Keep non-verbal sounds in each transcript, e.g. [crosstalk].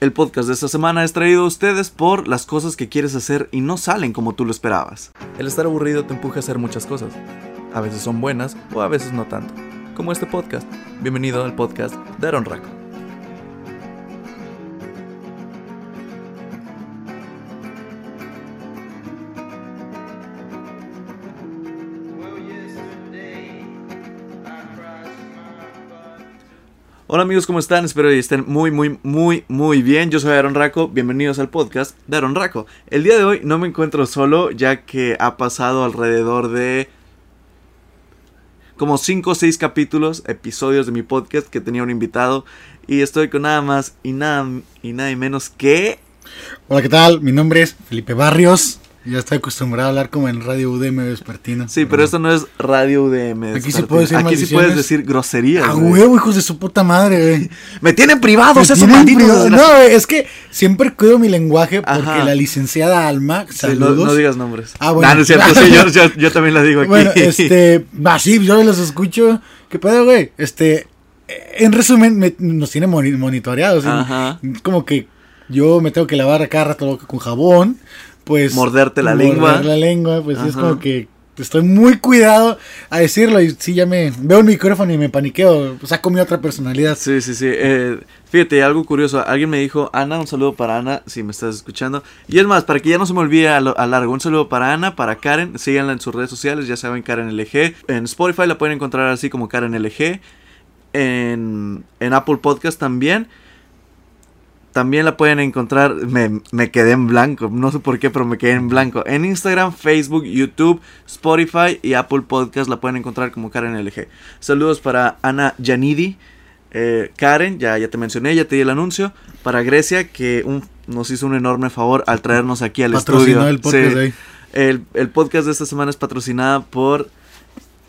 El podcast de esta semana es traído a ustedes por las cosas que quieres hacer y no salen como tú lo esperabas. El estar aburrido te empuja a hacer muchas cosas. A veces son buenas o a veces no tanto. Como este podcast. Bienvenido al podcast de Aaron Raco. Hola amigos, ¿cómo están? Espero que estén muy, muy, muy, muy bien. Yo soy Aaron Raco, bienvenidos al podcast de Aaron Raco. El día de hoy no me encuentro solo, ya que ha pasado alrededor de como 5 o 6 capítulos, episodios de mi podcast que tenía un invitado. Y estoy con nada más y nada, y nada menos que... Hola, ¿qué tal? Mi nombre es Felipe Barrios. Ya estoy acostumbrado a hablar como en Radio UDM Vespertino. Sí, pero esto no es Radio UDM. Aquí sí puedo decir Aquí sí puedes decir groserías. A güey. huevo, hijos de su puta madre, güey. [laughs] Me tienen privados esos malditos. No, güey, es que siempre cuido mi lenguaje porque Ajá. la licenciada Alma, Sí, no, saludos. no digas nombres. Ah, bueno. Nah, no es cierto, sí, yo, yo- yo también la digo aquí. Bueno, [laughs] este, va, sí, yo los escucho. ¿Qué pedo, güey? Este, en resumen, me- nos tiene moni- monitoreados. Ajá. Como que yo me tengo que lavar a cada rato con jabón, pues. Morderte la morder lengua. la lengua, pues es como que estoy muy cuidado a decirlo. Y sí, ya me veo el micrófono y me paniqueo. Saco mi otra personalidad. Sí, sí, sí. eh, fíjate, algo curioso. Alguien me dijo, Ana, un saludo para Ana, si me estás escuchando. Y es más, para que ya no se me olvide a, lo- a largo, un saludo para Ana, para Karen. Síganla en sus redes sociales, ya saben, Karen LG. En Spotify la pueden encontrar así como Karen LG. En, en Apple Podcast también. También la pueden encontrar, me, me quedé en blanco, no sé por qué, pero me quedé en blanco. En Instagram, Facebook, YouTube, Spotify y Apple Podcast la pueden encontrar como Karen LG. Saludos para Ana Yanidi, eh, Karen, ya, ya te mencioné, ya te di el anuncio. Para Grecia, que un- nos hizo un enorme favor al traernos aquí al Patrocinó estudio. el podcast Sí. El, el podcast de esta semana es patrocinada por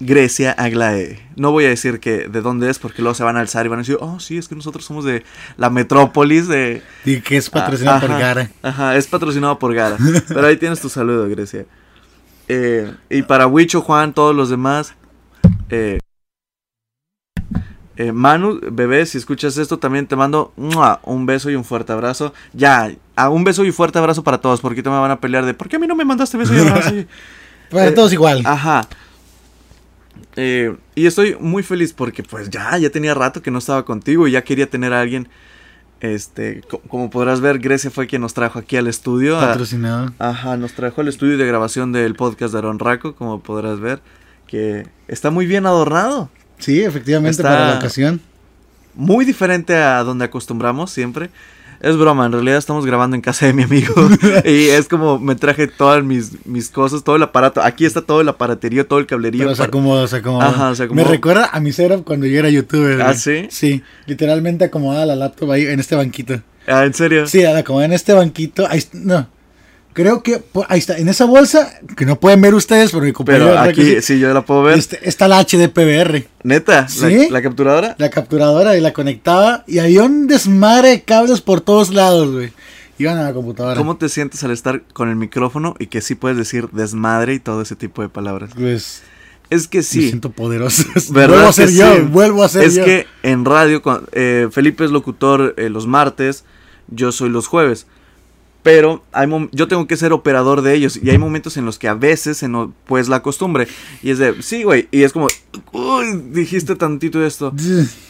Grecia Aglae. No voy a decir que de dónde es porque luego se van a alzar y van a decir, oh, sí, es que nosotros somos de la metrópolis de... Y que es patrocinado por Gara. Ajá, es patrocinado por Gara. [laughs] Pero ahí tienes tu saludo, Grecia. Eh, y para Huicho, Juan, todos los demás. eh, eh, Manu, bebé, si escuchas esto, también te mando ¡mua! un beso y un fuerte abrazo. Ya, a un beso y fuerte abrazo para todos, porque te me van a pelear de ¿por qué a mí no me mandaste beso y abrazo? [laughs] Para Eh, todos igual. Ajá. Eh, y estoy muy feliz porque pues ya, ya tenía rato que no estaba contigo y ya quería tener a alguien. Este, co- como podrás ver, Grecia fue quien nos trajo aquí al estudio. a- Patrocinado. ajá, nos trajo al estudio de grabación del podcast de Aaron Raco, como podrás ver, que está muy bien adornado. Sí, efectivamente, Está- para la ocasión. Muy diferente a donde acostumbramos siempre. Es broma, en realidad estamos grabando en casa de mi amigo. [laughs] y es como me traje todas mis, mis cosas, todo el aparato. Aquí está todo el aparaterío, todo el cablerío. Pero se acomoda, se acomoda. Ajá, se acomoda. Me recuerda a mi setup cuando yo era youtuber. ¿Ah, sí? Sí, literalmente acomodada la laptop ahí en este banquito. Ah, ¿en serio? Sí, la en este banquito. Ahí, no, creo que po- ahí está, en esa bolsa, que no pueden ver ustedes, pero mi compañero Pero aquí, sí, sí, yo la puedo ver. este, está la HDPBR, Neta, ¿Sí? ¿La, la capturadora. la capturadora, y la conectaba, y había un desmadre de cables por todos lados, güey. Iban a la computadora. ¿Cómo te sientes al estar con el micrófono y que sí puedes decir desmadre y todo ese tipo de palabras? Pues, Es que me sí. siento poderoso. [laughs] ¿Verdad vuelvo a ser sí? yo, vuelvo a ser Es yo. que en radio, eh, Felipe es locutor eh, los martes, yo soy los jueves. Pero hay yo tengo que ser operador de ellos. Y hay momentos en los que a veces se nos, pues la costumbre. Y es de, sí, güey. Y es como, uy, dijiste tantito esto. [laughs]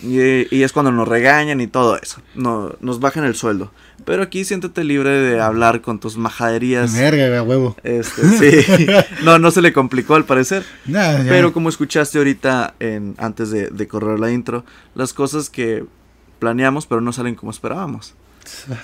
Y, y es cuando nos regañan y todo eso. No, nos bajan el sueldo. Pero aquí siéntete libre de hablar con tus majaderías. Verga, huevo. Este, sí. [laughs] No, no se le complicó al parecer. Nah. Pero como escuchaste ahorita en, antes de, de correr la intro, las cosas que planeamos pero no salen como esperábamos.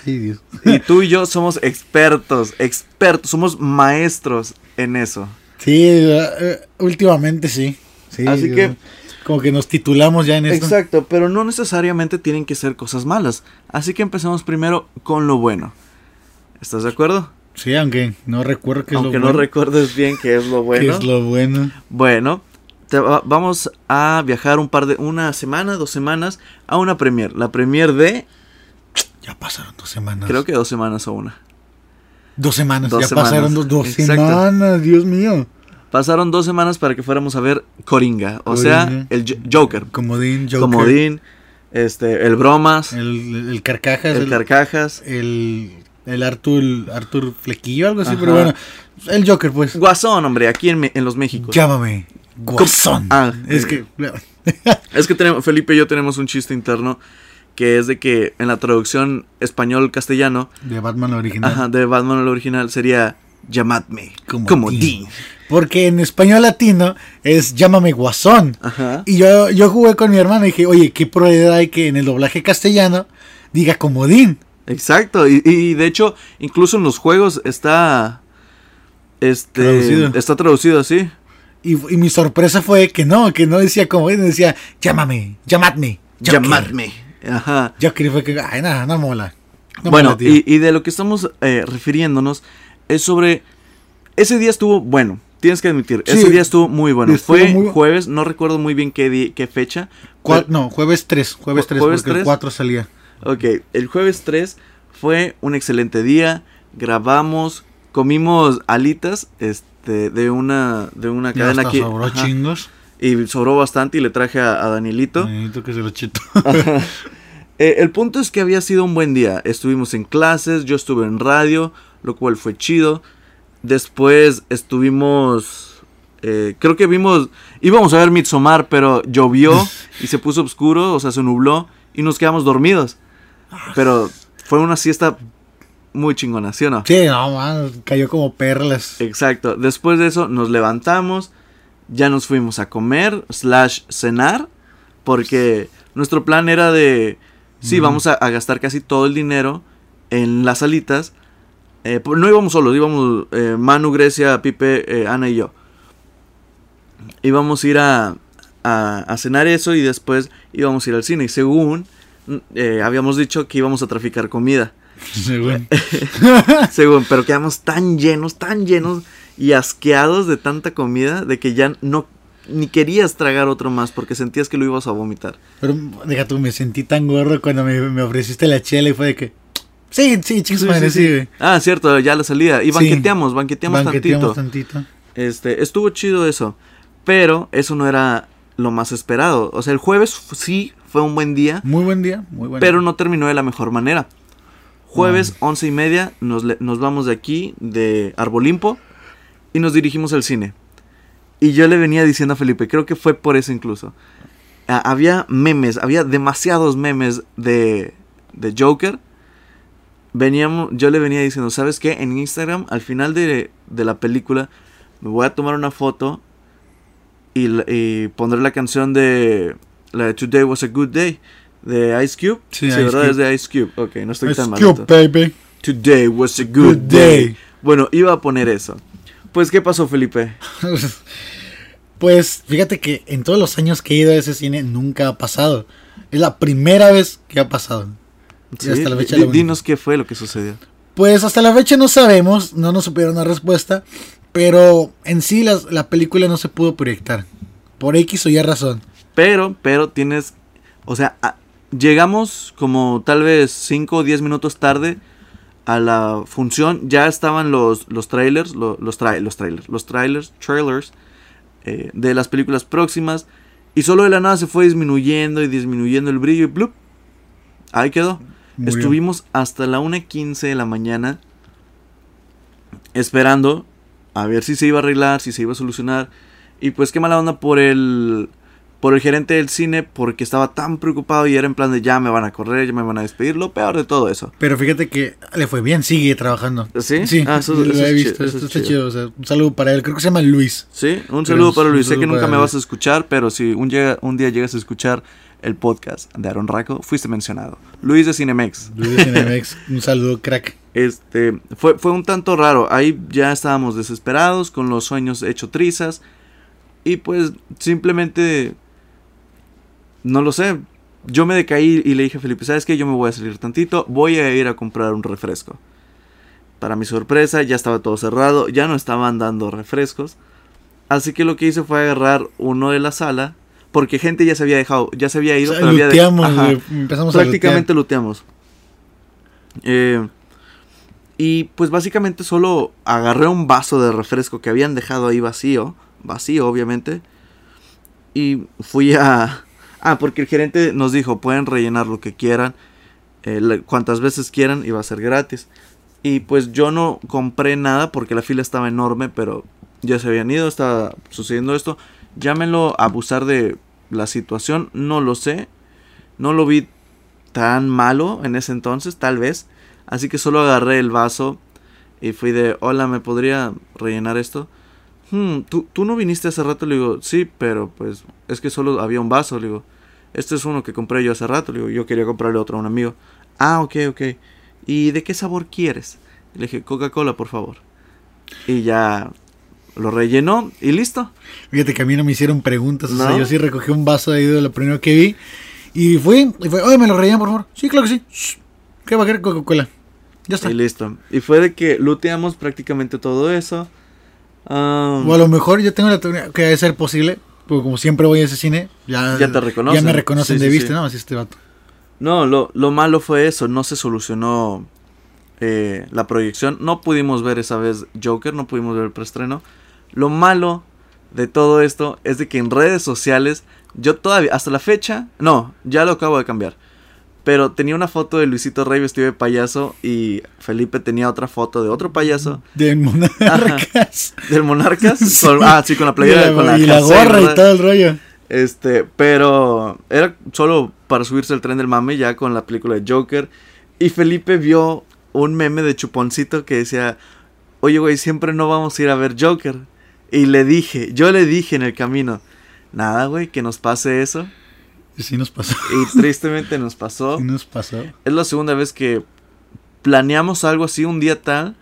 Ay, Dios. Y tú y yo somos expertos, expertos, somos maestros en eso. Sí, eh, últimamente sí. sí Así que- Como que nos titulamos ya en esto. Exacto, pero no necesariamente tienen que ser cosas malas. Así que empecemos primero con lo bueno. ¿Estás de acuerdo? Sí, aunque no recuerdo qué es Aunque lo no bueno. recuerdes bien qué es lo [laughs] ¿Qué bueno. es lo bueno? Bueno, te va- vamos a viajar un par de una semana, dos semanas a una premier. La premier de Ya pasaron dos semanas. creo que dos semanas o una. Dos semanas. Dos ya semanas. pasaron dos, dos semanas, Dios mío. Pasaron dos semanas para que fuéramos a ver Coringa, o sea, el Jo- Joker. Comodín, Joker. Comodín. Este, el Bromas, El, el Carcajas. el El, Carcajas, el, el Artur, Artur Flequillo, algo así, Ajá. pero bueno. El Joker, pues. Guasón, hombre, aquí en, en los Méxicos. Llámame. Guasón. Ah, es eh. que. [laughs] Es que tenemos, Felipe y yo tenemos un chiste interno que es de que en la traducción español-castellano De Batman original. ajá, de Batman el original sería llamadme Como como. Porque en español latino es llámame Guasón. Ajá. Y yo, yo jugué con mi hermano y dije, oye, ¿qué probabilidad hay que en el doblaje castellano diga comodín? Exacto, y, y de hecho, incluso en los juegos está. Este. Traducido. Está traducido así. Y, y mi sorpresa fue que no, que no decía comodín, decía llámame, llamadme. Joker". Llamadme. Ajá. Joker y fue que, ay, nada, no mola. No bueno, mola, y, y de lo que estamos eh, refiriéndonos es sobre. Ese día estuvo bueno. Tienes que admitir, Sí, ese día estuvo muy bueno. estuvo Fue muy jueves, no recuerdo muy bien qué, di- qué fecha. Pero- no, jueves 3, jueves Ju- 3, jueves porque el 3. 4 salía. Ok, el jueves 3 fue un excelente día. Grabamos, comimos alitas este, de una, de una cadena aquí. ajá, chingos. Y sobró bastante y le traje a, a Danielito. Necesito que se lo chito. [laughs] Eh, el punto es que había sido un buen día. Estuvimos en clases, yo estuve en radio, lo cual fue chido. Después estuvimos, eh, creo que vimos, íbamos a ver Midsommar, pero llovió [laughs] y se puso oscuro, o sea, se nubló y nos quedamos dormidos. Pero fue una siesta muy chingona, ¿sí o no? Sí, no, man, cayó como perlas. Exacto. Después de eso nos levantamos, ya nos fuimos a comer, slash cenar, porque nuestro plan era de, sí, vamos a, a gastar casi todo el dinero en las alitas. Eh, no íbamos solos, íbamos eh, Manu, Grecia, Pipe, eh, Ana y yo. Íbamos a ir a, a, a cenar eso y después íbamos a ir al cine. Y según eh, habíamos dicho que íbamos a traficar comida. Según. [laughs] Según, pero quedamos tan llenos, tan llenos y asqueados de tanta comida de que ya no ni querías tragar otro más porque sentías que lo ibas a vomitar. Pero deja tú, me sentí tan gordo cuando me, me ofreciste la chela y fue de que. Sí, sí, chicos, madre, sí. Ah, cierto, ya la salida. Y Sí. banqueteamos, banqueteamos, Banqueteamos tantito. tantito. Este, estuvo chido eso. Pero eso no era lo más esperado. O sea, el jueves sí fue un buen día, Muy buen día, muy buen pero día. no terminó de la mejor manera. Jueves, once y media, nos, nos vamos de aquí, de Arbolimpo, y nos dirigimos al cine. Y yo le venía diciendo a Felipe, creo que fue por eso incluso. Ah, había memes, había demasiados memes de, de Joker. Veníamos, yo le venía diciendo, ¿sabes qué? En Instagram, al final de, de la película, me voy a tomar una foto y, y pondré la canción de la de Today Was a Good Day de Ice Cube. Sí, Sí, Ice ¿verdad? Cube. Es de Ice Cube. Ok, no estoy tan mal. Cube, baby. Today was a good, Good day. day. Bueno, iba a poner eso. Pues, ¿qué pasó, Felipe? [laughs] Pues fíjate que en todos los años que he ido a ese cine nunca ha pasado. Es la primera vez que ha pasado. Hasta la fecha único. dinos qué fue lo que sucedió. Pues hasta la fecha no sabemos, no nos supieron la respuesta, pero en sí las- la película no se pudo proyectar. Por X o Y razón. Pero, pero tienes, o sea, a- llegamos como tal vez 5 o 10 minutos tarde a la función. Ya estaban los, los trailers, lo- los, tra- los trailers, los trailers, trailers eh, de las películas próximas. Y solo de la nada se fue disminuyendo y disminuyendo el brillo y ¡blup! Ahí quedó. Estuvimos hasta la 1.15 de la mañana esperando a ver si se iba a arreglar, si se iba a solucionar. Y pues qué mala onda por el por el gerente del cine porque estaba tan preocupado y era en plan de ya me van a correr, ya me van a despedir, lo peor de todo eso. Pero fíjate que le fue bien, sigue trabajando. ¿Sí? Sí, Ah, eso- lo eso he visto, chido, eso está chido. chido. o sea, un saludo para él, creo que se llama Luis. Sí, un saludo para Luis. Sé que nunca me vas a escuchar, pero si un, llega- un día llegas a escuchar el podcast de Aaron Raco, fuiste mencionado. Luis de Cinemex. Luis de Cinemex, [laughs] un saludo, crack. Este, fue, fue un tanto raro. Ahí ya estábamos desesperados, con los sueños hecho trizas. Y pues simplemente, no lo sé. Yo me decaí y le dije a Felipe, ¿sabes qué? Yo me voy a salir tantito, voy a ir a comprar un refresco. Para mi sorpresa, ya estaba todo cerrado, ya no estaban dando refrescos. Así que lo que hice fue agarrar uno de la sala, porque gente ya se había dejado, ya se había O ido. sea, pero había de- luteamos, empezamos prácticamente. Eh, y pues básicamente solo agarré un vaso de refresco que habían dejado ahí vacío, vacío obviamente, y fui a, a Ah, porque el gerente nos dijo, pueden rellenar lo que quieran, eh, cuantas veces quieran y va a ser gratis. Y pues yo no compré nada porque la fila estaba enorme, pero ya se habían ido, estaba sucediendo esto. Llámenlo abusar de la situación, no lo sé. No lo vi tan malo en ese entonces, tal vez. Así que solo agarré el vaso y fui de, hola, ¿me podría rellenar esto? "Hmm, ¿tú, ¿tú no viniste hace rato? Le digo, sí, pero pues es que solo había un vaso. Le digo, este es uno que compré yo hace rato. Le digo, yo quería comprarle otro a un amigo. Ah, ok, ok. ¿Y de qué sabor quieres? Le dije, Coca-Cola, por favor. Y ya lo rellenó y listo. Fíjate que a mí no me hicieron preguntas. O sea, ¿No? yo sí recogí un vaso ahí de lo primero que vi. Y fui, y fue, oye, ¿me lo rellenan, por favor? Sí, claro que sí. Shh, ¿Qué va a querer Coca-Cola? Ya está. Y listo. Y fue de que looteamos prácticamente todo eso. Ah, O a lo mejor yo tengo la teoría que debe ser posible. Porque como siempre voy a ese cine, ya, Ya te reconocen. Ya me reconocen Sí, de sí, vista, sí. ¿no? Así este vato. No, lo, lo malo fue eso, no se solucionó eh, la proyección, no pudimos ver esa vez Joker, no pudimos ver el preestreno. Lo malo de todo esto es de que en redes sociales, yo todavía, hasta la fecha, no, ya lo acabo de cambiar. Pero tenía una foto de Luisito Rey vestido de payaso y Felipe tenía otra foto de otro payaso De monarcas. del Monarcas. [laughs] Sí. ah, sí, con la playera, y la, con la, y la jersey, gorra y todo el rollo. Este, pero era solo para subirse al tren del mame ya con la película de Joker. Y Felipe vio un meme de Chuponcito que decía, oye güey, siempre no vamos a ir a ver Joker. Y le dije, yo le dije en el camino, nada güey, que nos pase eso. Y sí nos pasó. Y tristemente nos pasó. [laughs] Sí nos pasó. Es la segunda vez que planeamos algo así un día tal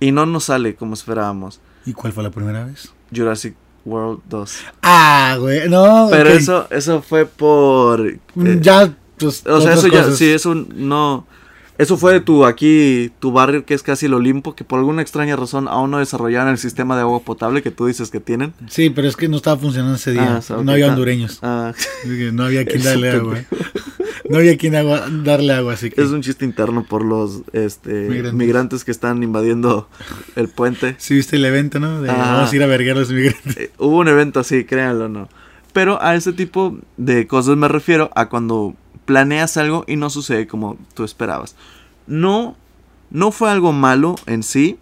y no nos sale como esperábamos. ¿Y cuál fue la primera vez? Jurassic World 2. Ah, güey, no. Pero eso, eso fue por... eh, ya, pues. O sea, eso ya, sí, eso no. Eso fue de tu aquí, tu barrio que es casi el Olimpo, que por alguna extraña razón aún no desarrollaron el sistema de agua potable que tú dices que tienen. Sí, pero es que no estaba funcionando ese día. Ah, no había está- hondureños. Ah, no había quien darle agua. [laughs] No había quien agua, darle agua, así que. es un chiste interno por los este, Migrantes. migrantes. que están invadiendo el puente. Sí, viste el evento, ¿no? De vamos a ir a vergar a los migrantes. Eh, hubo un evento así, créanlo no. Pero a ese tipo de cosas me refiero a cuando planeas algo y no sucede como tú esperabas. No, no fue algo malo en sí.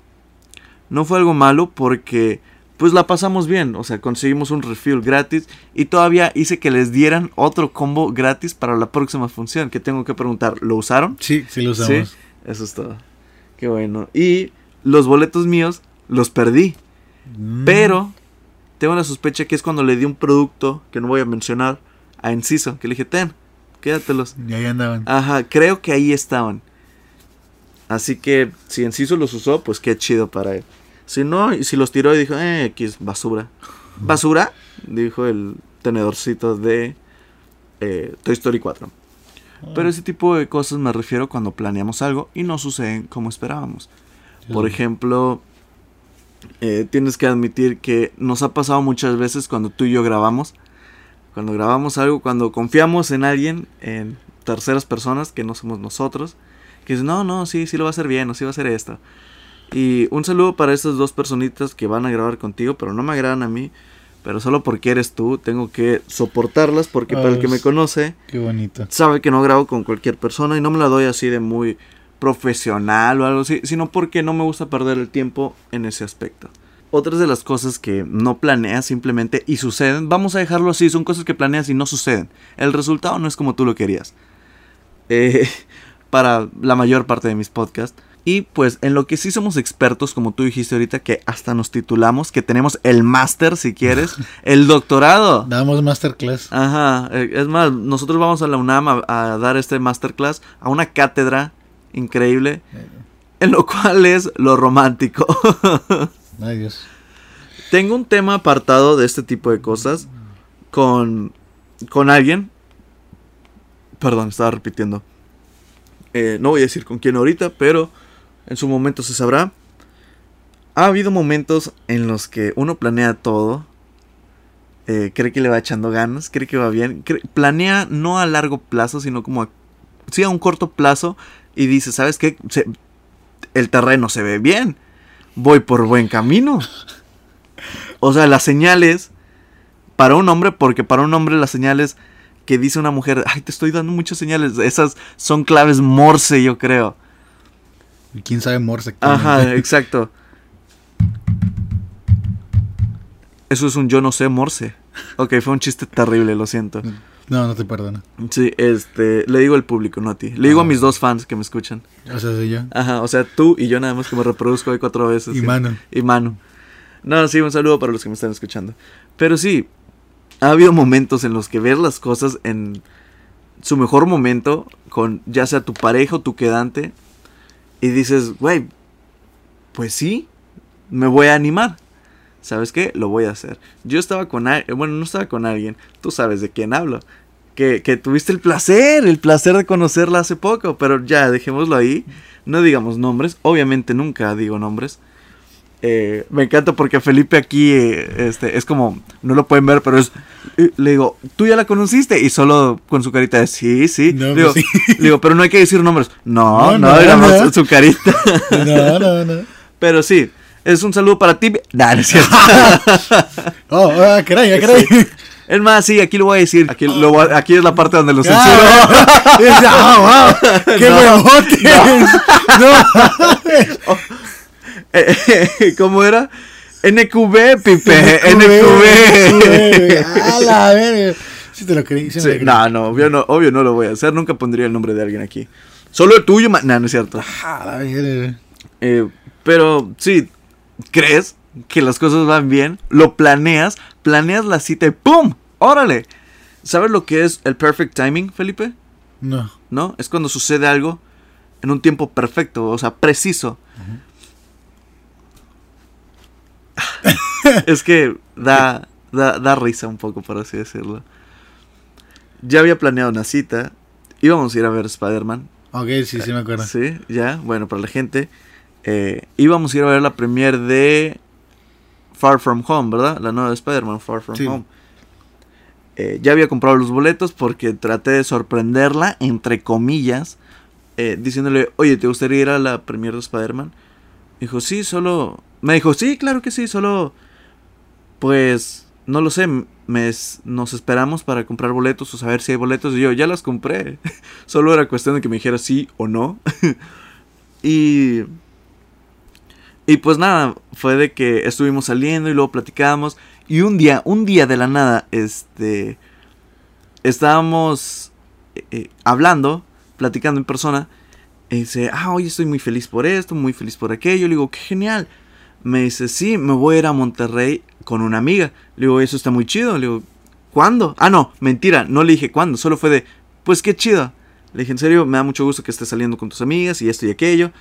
No fue algo malo porque pues la pasamos bien. O sea, conseguimos un refill gratis y todavía hice que les dieran otro combo gratis para la próxima función. Que tengo que preguntar, ¿lo usaron? Sí, sí lo usamos. Sí, eso es todo. Qué bueno. Y los boletos míos los perdí. Mm. Pero tengo la sospecha que es cuando le di un producto que no voy a mencionar a Enciso, que le dije, ten, quédatelos. Y ahí andaban. Ajá, creo que ahí estaban. Así que si Enciso los usó, pues qué chido para él. Si no, y si los tiró y dijo, eh, aquí es basura. ¿Basura? Dijo el tenedorcito de eh, Toy Story 4. Pero ese tipo de cosas me refiero cuando planeamos algo y no suceden como esperábamos. Por ejemplo, eh, tienes que admitir que nos ha pasado muchas veces cuando tú y yo grabamos. Cuando grabamos algo, cuando confiamos en alguien, en terceras personas que no somos nosotros, que dicen, no, no, sí, sí lo va a hacer bien, o sí va a hacer esto. Y un saludo para estas dos personitas que van a grabar contigo, pero no me agradan a mí. Pero solo porque eres tú, tengo que soportarlas porque para el que me conoce, Qué bonito. sabe que no grabo con cualquier persona y no me la doy así de muy profesional o algo así, sino porque no me gusta perder el tiempo en ese aspecto. Otras de las cosas que no planeas simplemente y suceden, vamos a dejarlo así, son cosas que planeas y no suceden. El resultado no es como tú lo querías. Eh, [laughs] para la mayor parte de mis podcasts. Y pues en lo que sí somos expertos, como tú dijiste ahorita, que hasta nos titulamos, que tenemos el máster si quieres, [laughs] el doctorado. Damos masterclass. Ajá, eh, es más, nosotros vamos a la UNAM a, a dar este masterclass a una cátedra increíble, en lo cual es lo romántico. [laughs] Ay, Dios. Tengo un tema apartado de este tipo de cosas con, con alguien. Perdón, estaba repitiendo. Eh, no voy a decir con quién ahorita, pero en su momento se sabrá. Ha habido momentos en los que uno planea todo. eh, cree que le va echando ganas, cree que va bien. planea no a largo plazo, sino como a, sí, a un corto plazo. Y dice, ¿sabes qué? El terreno se ve bien. Voy por buen camino. O sea, las señales para un hombre, porque para un hombre las señales que dice una mujer, ay, te estoy dando muchas señales. Esas son claves Morse, yo creo. ¿Y quién sabe Morse? Ajá, [laughs] exacto. Eso es un yo no sé Morse. Ok, fue un chiste terrible, lo siento. No, no te perdono. Sí, este, le digo al público, no a ti. Le digo a mis dos fans que me escuchan. O sea, soy yo. Ajá, o sea, tú y yo nada más que me reproduzco hoy cuatro veces. Y sí. Manu. Y Manu. No, sí, un saludo para los que me están escuchando. Pero sí, ha habido momentos en los que ver las cosas en su mejor momento, con ya sea tu pareja o tu quedante, y dices, güey, pues sí, me voy a animar. ¿Sabes qué? Lo voy a hacer. Yo estaba con alguien, bueno, no estaba con alguien, tú sabes de quién hablo. Que, que tuviste el placer, el placer de conocerla hace poco, pero ya, dejémoslo ahí. No digamos nombres, obviamente nunca digo nombres. Eh, me encanta porque Felipe aquí eh, este, es como, no lo pueden ver, pero es, eh, le digo, tú ya la conociste y solo con su carita de sí, sí. No, le, digo, pues [laughs] le digo, pero no hay que decir nombres. No, No, no, no, no. su carita. [laughs] No, no, no. pero sí, es un saludo para ti. Nah, no es cierto. [laughs] Oh, ah, caray, ah, caray. es más, sí, aquí lo voy a decir. Aquí, lo aquí es la parte donde lo censuro. Ah, [laughs] es- ah, wow, [laughs] ¡Qué No. huevotes! No. Eh, eh, ¿Cómo era? NQB, Pipe. NQB. A la verga. Sí te lo creí. Sí me Sí, creí. no, no, obvio no, obvio no lo voy a hacer. Nunca pondría el nombre de alguien aquí. Solo el tuyo, no, no es cierto. A la verga. Eh, pero sí, crees que las cosas van bien, lo planeas, planeas la cita y ¡pum! ¡Órale! ¿Sabes lo que es el perfect timing, Felipe? No. ¿No? Es cuando sucede algo en un tiempo perfecto, o sea, preciso. [laughs] es que da, [laughs] da, da risa un poco, por así decirlo. Ya había planeado una cita, íbamos a ir a ver Spider-Man, Ok, sí, sí me acuerdo. Sí, ya, bueno, para la gente. Eh, íbamos a ir a ver la premiere de Far From Home, ¿verdad? La nueva de Spider-Man, Far From Sí. Home. Eh, ya había comprado los boletos porque traté de sorprenderla, entre comillas, eh, diciéndole, oye, ¿te gustaría ir a la premiere de Spider-Man? Dijo, sí, solo... Me dijo, sí, claro que sí, solo... Pues, no lo sé, me es- nos esperamos para comprar boletos o saber si hay boletos. Y yo, ya las compré. [laughs] Solo era cuestión de que me dijera sí o no. [laughs] y... Y pues nada, fue de que estuvimos saliendo y luego platicábamos. Y un día, un día de la nada, este... Estábamos eh, eh, hablando, platicando en persona. Y dice, ah, oye, estoy muy feliz por esto, muy feliz por aquello. Le digo, qué genial. Me dice, sí, me voy a ir a Monterrey con una amiga. Le digo, eso está muy chido. Le digo, ¿cuándo? Ah, no, mentira, no le dije cuándo, solo fue de, pues qué chido. Le dije, en serio, me da mucho gusto que estés saliendo con tus amigas y esto y aquello.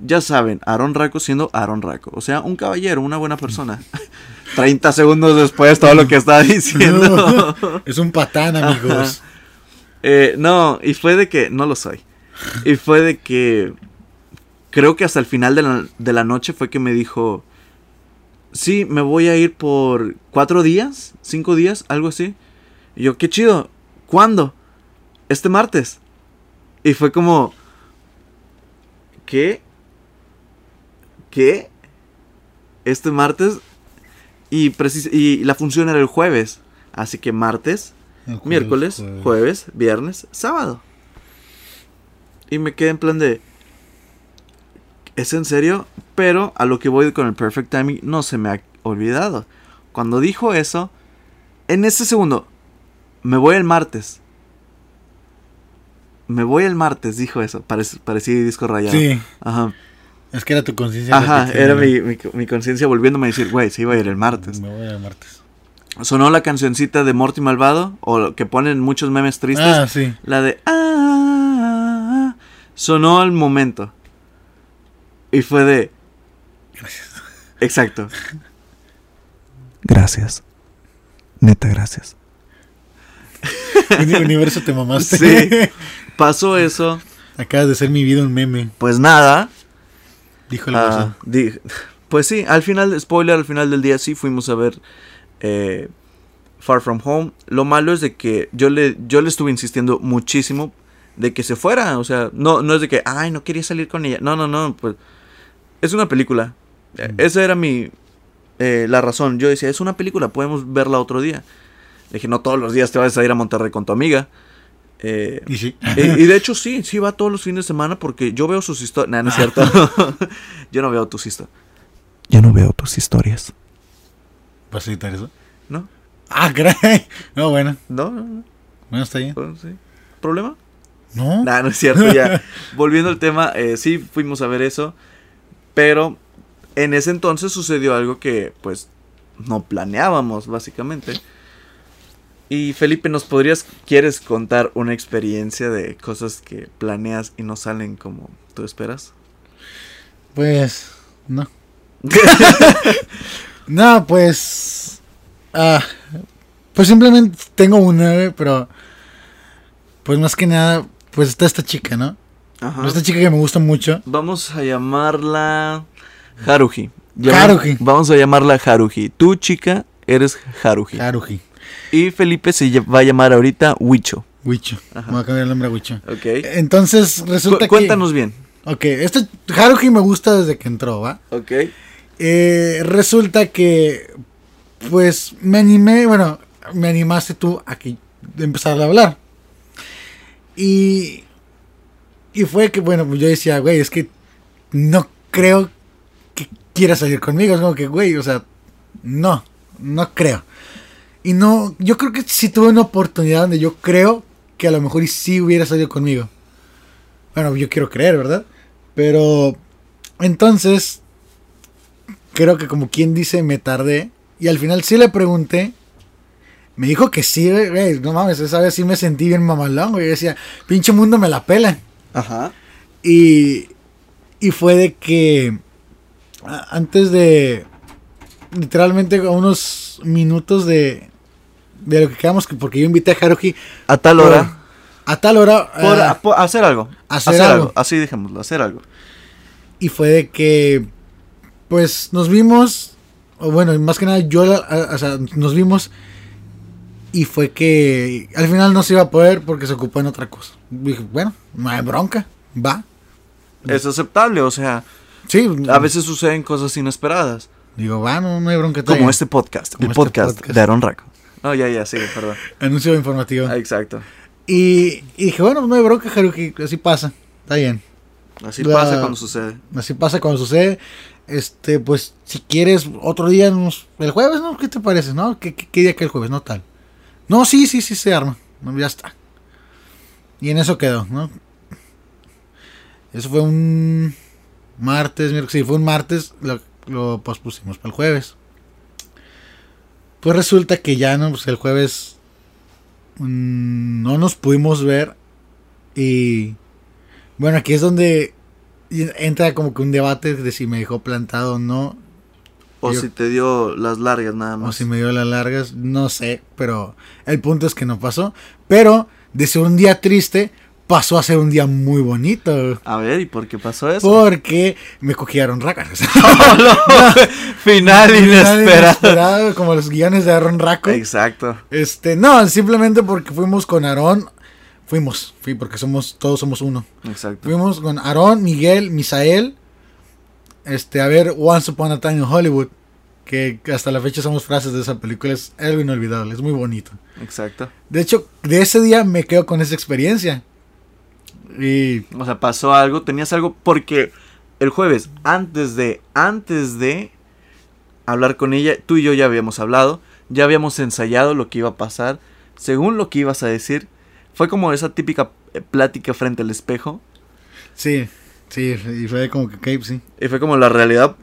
Ya saben, Aaron Raco siendo Aaron Raco. O sea, un caballero, una buena persona. [laughs] 30 segundos después, todo lo que estaba [laughs] diciendo. Es un patán, amigos. Eh, no, y fue de que, no lo soy. Y fue de que, creo que hasta el final de la, de la noche fue que me dijo, sí, me voy a ir por cuatro días, cinco días, algo así. Y yo, qué chido, ¿cuándo? Este martes. Y fue como, ¿qué? ¿Qué? Este martes. Y, precis- y la función era el jueves. Así que martes, jueves, miércoles, jueves. jueves, viernes, sábado. Y me quedé en plan de... ¿Es en serio? Pero a lo que voy con el perfect timing no se me ha olvidado. Cuando dijo eso, en ese segundo, me voy el martes. Me voy el martes, dijo eso. Parec- parecía disco rayado. Sí, Ajá. Es que era tu conciencia. Ajá, era mi, mi, mi conciencia volviéndome a decir, güey, se iba a ir el martes. Me voy a martes. Sonó la cancioncita de Morty Malvado, o que ponen muchos memes tristes. Ah, sí. La de ah, sonó al momento. Y fue de Exacto. Gracias. Neta, gracias. Uni- Universo te mamaste. Sí. [laughs] Pasó eso. Acabas de ser mi vida un meme, Pues nada. Dijo el ah, guasón. di- [laughs] pues sí, al final, spoiler, al final del día sí fuimos a ver eh, Far From Home. Lo malo es de que yo le, yo le estuve insistiendo muchísimo de que se fuera. O sea, no, no es de que, ay, no quería salir con ella. No, no, no, pues es una película. Mm. Esa era mi, eh, la razón. Yo decía, es una película, podemos verla otro día. Le dije, no todos los días te vas a ir a Monterrey con tu amiga. Eh, Y sí. y, y de hecho sí, sí va todos los fines de semana porque yo veo sus historias. No, no es cierto. [laughs] [laughs] yo no veo tus historias. Yo no veo tus historias. ¿Vas a editar eso? ¿No? Ah, caray. [laughs] No, bueno. No, no, no. Bueno, está bien. Bueno, sí. ¿Problema? No. Nah, no es cierto, ya. Volviendo al tema, eh, sí fuimos a ver eso. Pero en ese entonces sucedió algo que, pues, no planeábamos, básicamente. Y Felipe, ¿nos podrías, quieres contar una experiencia de cosas que planeas y no salen como tú esperas? Pues, no. [laughs] No, pues. Ah, pues simplemente tengo una, pero. Pues más que nada, pues está esta chica, ¿no? Ajá. Esta chica que me gusta mucho. Vamos a llamarla Haruji. Llama- Haruji. Vamos a llamarla Haruji. Tú, chica, eres Haruji. Haruji. Y Felipe se va a llamar ahorita. Ajá. Me voy a cambiar el nombre a Wicho. Ok. Entonces resulta Cu- cuéntanos bien. que. Ok, este Haruji me gusta desde que entró, ¿va? Ok. Eh, resulta que. Pues me animé, bueno, me animaste tú a que empezar a hablar. Y. Y fue que, bueno, pues yo decía, güey, es que no creo que quiera salir conmigo. Es como que, güey, o sea, no, no creo. Y no, yo creo que sí tuve una oportunidad donde yo creo que a lo mejor y sí hubiera salido conmigo. Bueno, yo quiero creer, ¿verdad? Pero entonces, creo que como quien dice, me tardé. Y al final sí le pregunté. Me dijo que sí, güey, no mames, esa vez sí me sentí bien mamalón, güey. Yo decía, pinche mundo me la pela. Ajá. Y, y fue de que antes de literalmente a unos minutos de, de lo que quedamos, que- porque yo invité a Haruhi A tal hora. a tal hora Por, por hacer algo. hacer algo. Así dejémoslo, hacer algo. y fue de que pues nos vimos, o bueno, más que nada yo, o sea, nos vimos y fue que al final no se iba a poder porque se ocupó en otra cosa. Dije, bueno, no hay bronca, va. Es aceptable, o sea, Sí, a veces suceden cosas inesperadas. Digo, va, no, no hay bronca. está Como este podcast, Como el este podcast, podcast. de Aaron Raco. No, ya, ya, sigue, perdón. Anuncio informativo. Ah, exacto. Y, y dije, bueno, no hay bronca, Haruki, así pasa. Está bien. Así La- pasa cuando sucede. Así pasa cuando sucede. Este, pues, si quieres, otro día, el jueves, ¿no? ¿Qué te parece, no? ¿Qué, qué, qué día que el jueves? No tal. No, sí, sí, sí, se arma. No, ya está. Y en eso quedó, ¿no? Eso fue un martes, miércoles, sí, fue un martes, lo, lo pospusimos para el jueves. Pues resulta que ya, ¿no? Pues el jueves mm, no nos pudimos ver y bueno, aquí es donde entra como que un debate de si me dejó plantado o no, O Yo- si te dio las largas nada o más. si me dio las largas, no sé, pero el punto es que no pasó. Pero de ser un día triste, pasó a ser un día muy bonito. A ver, ¿y por qué pasó eso? Porque me cogieron racas. [laughs] [laughs] Final inesperado. inesperado, como los guiones de Aaron Raco. Exacto. Este, no, simplemente porque fuimos con Aarón. Fuimos, fui porque somos, todos somos uno. Exacto. Fuimos con Aarón, Miguel, Misael. Este, a ver Once Upon a Time in Hollywood. Que hasta la fecha somos frases de esa película. Es algo inolvidable, es muy bonito. Exacto. De hecho, de ese día me quedo con esa experiencia. Y O sea, pasó algo, tenías algo porque el jueves, antes de, antes de hablar con ella, tú y yo ya habíamos hablado, ya habíamos ensayado lo que iba a pasar, según lo que ibas a decir, fue como esa típica eh, plática frente al espejo, sí, sí, y fue como que, ok, sí, y fue como la realidad,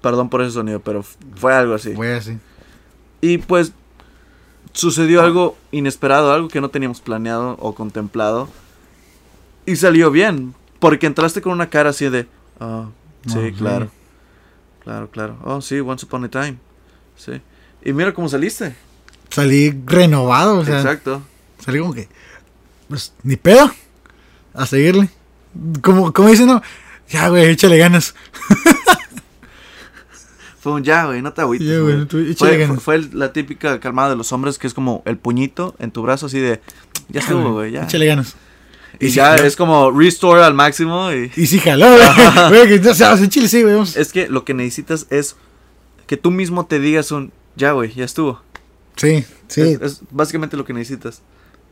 perdón por ese sonido, pero fue algo así. fue así. Y pues sucedió algo inesperado, algo que no teníamos planeado o contemplado. Y salió bien, porque entraste con una cara así de, ah, sí, sí. claro. Claro, claro. Oh, sí, once upon a time. Sí. Y mira cómo saliste. Salí renovado, o sea, Exacto. salí como que, pues, ni pedo, a seguirle. Como, como dicen, no, ya, güey, échale ganas. [laughs] Fue un ya, güey, no te agüites. Ya, güey. tú échale fue, ganas. fue, fue la típica calmada de los hombres que es como el puñito en tu brazo así de, ya estuvo, güey, ya. Échale ganas. Y ya jaló. es como restore al máximo y... Y sí jaló, güey. Entonces, [laughs] Chile sí, güey. Es que lo que necesitas es que tú mismo te digas un ya, güey, ya estuvo. Sí, Sí. Es, es básicamente lo que necesitas.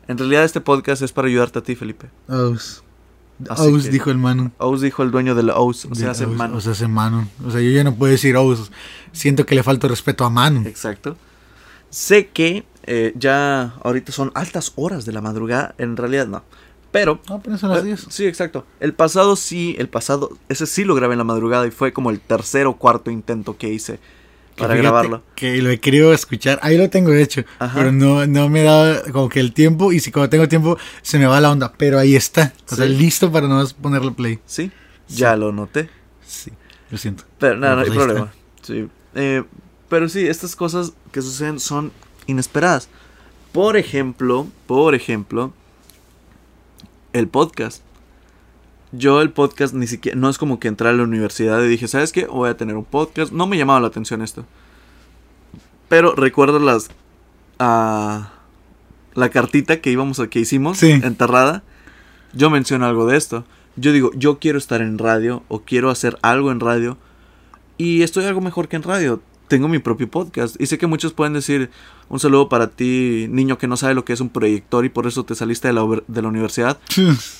En realidad este podcast es para ayudarte a ti, Felipe. Ous, que- dijo el Manu. Ous dijo el dueño del Ous, o De sea, hace Ous, mano. O sea, hace Manu. O sea, yo ya no puedo decir Ous. Siento que le falta respeto a Manu. Exacto. Sé que eh, ya ahorita son altas horas de la madrugada, en realidad no. Pero No, apenas son las Eh, 10. Sí, exacto. El pasado sí, el pasado, ese sí lo grabé en la madrugada y fue como el tercer o cuarto intento que hice para grabarlo. Que lo he querido escuchar. Ahí lo tengo hecho. Ajá. Pero no, no me da como que el tiempo. Y si cuando tengo tiempo se me va la onda. Pero ahí está. O sea, listo para nomás ponerle play. Sí, ya lo noté. Sí, lo siento. Pero nada, no hay problema. Sí. Eh, pero sí, estas cosas que suceden son inesperadas. Por ejemplo, por ejemplo, el podcast. Yo el podcast ni siquiera, no es como que entré a la universidad y dije, ¿sabes qué? Voy a tener un podcast. No me llamaba la atención esto. Pero recuerdo las... ah, la cartita que íbamos a, que hicimos, Sí. enterrada. Yo menciono algo de esto. Yo digo, yo quiero estar en radio o quiero hacer algo en radio. Y estoy algo mejor que en radio. Tengo mi propio podcast. Y sé que muchos pueden decir, un saludo para ti, niño que no sabe lo que es un proyector y por eso te saliste de la, de la universidad.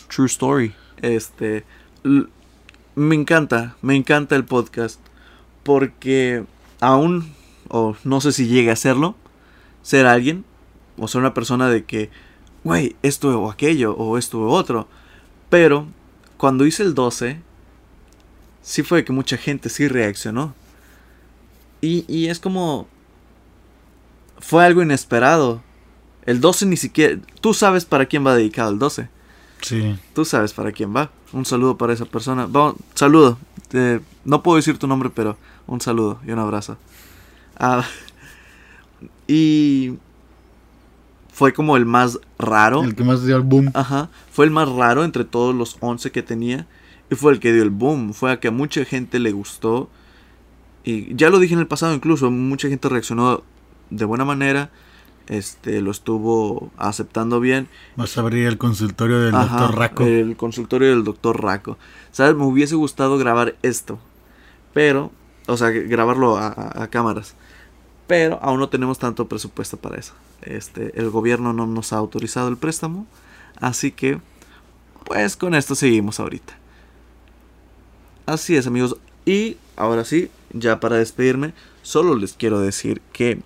True story. Este, me encanta, me encanta el podcast porque aún, o no sé si llegue a serlo, ser alguien, o ser una persona de que, güey, esto o aquello, o esto o otro. Pero cuando hice el 12, sí fue que mucha gente sí reaccionó. Y, y es como, fue algo inesperado. El 12 ni siquiera, tú sabes para quién va dedicado el 12. Sí. Tú sabes para quién va. Un saludo para esa persona. Vamos, saludo. Eh, no puedo decir tu nombre, pero un saludo y un abrazo. Ah, [laughs] y fue como el más raro. El que más dio el boom. Ajá. Fue el más raro entre todos los 11 que tenía. Y fue el que dio el boom. Fue a que a mucha gente le gustó. Y ya lo dije en el pasado incluso. Mucha gente reaccionó de buena manera. Este, lo estuvo aceptando bien. Vas a abrir el consultorio del Ajá, doctor Raco. El consultorio del doctor Raco. ¿Sabes? Me hubiese gustado grabar esto. Pero, o sea, grabarlo a, a- a cámaras. Pero aún no tenemos tanto presupuesto para eso. Este, el gobierno no nos ha autorizado el préstamo. Así que, pues con esto seguimos ahorita. Así es, amigos. Y ahora sí, ya para despedirme, solo les quiero decir que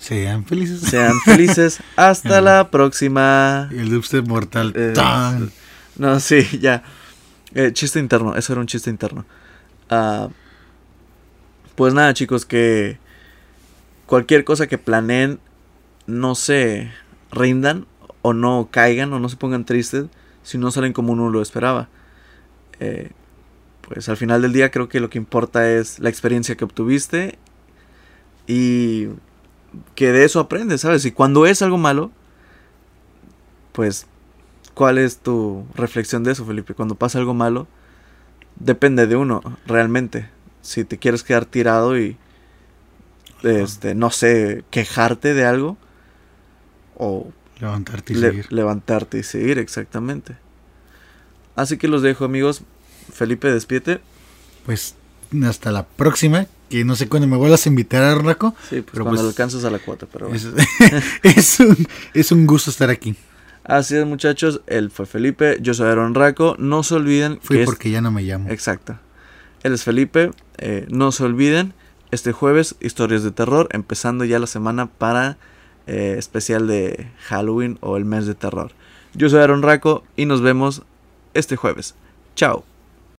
Sean felices. sean felices. [laughs] Hasta la próxima. el dubstep mortal. Eh, ¡Tan! No, sí, ya. Eh, chiste interno, eso era un chiste interno. Ah, pues nada, chicos, que cualquier cosa que planeen no se rindan o no caigan o no se pongan tristes si no salen como uno lo esperaba. Eh, pues al final del día creo que lo que importa es la experiencia que obtuviste y que de eso aprendes, ¿sabes? Y cuando es algo malo, pues ¿Cuál es tu reflexión de eso, Felipe? Cuando pasa algo malo, depende de uno, realmente. Si te quieres quedar tirado y, este, no sé, quejarte de algo, o Levantarte y le- seguir. levantarte y seguir, exactamente. Así que los dejo, amigos. Felipe, despídete. Pues hasta la próxima. Que no sé cuándo me vuelvas a invitar a Raco. Sí, pues Pero cuando pues- alcances a la cuota, pero bueno. Es, [laughs] es un, es un gusto estar aquí. Así es, muchachos. Él fue Felipe, yo soy Aaron Raco. No se olviden Fui que es- porque ya no me llamo. Exacto. Él es Felipe. eh, no se olviden, este jueves, historias de terror, empezando ya la semana para eh, especial de Halloween o el mes de terror. Yo soy Aaron Raco y nos vemos este jueves. Chao.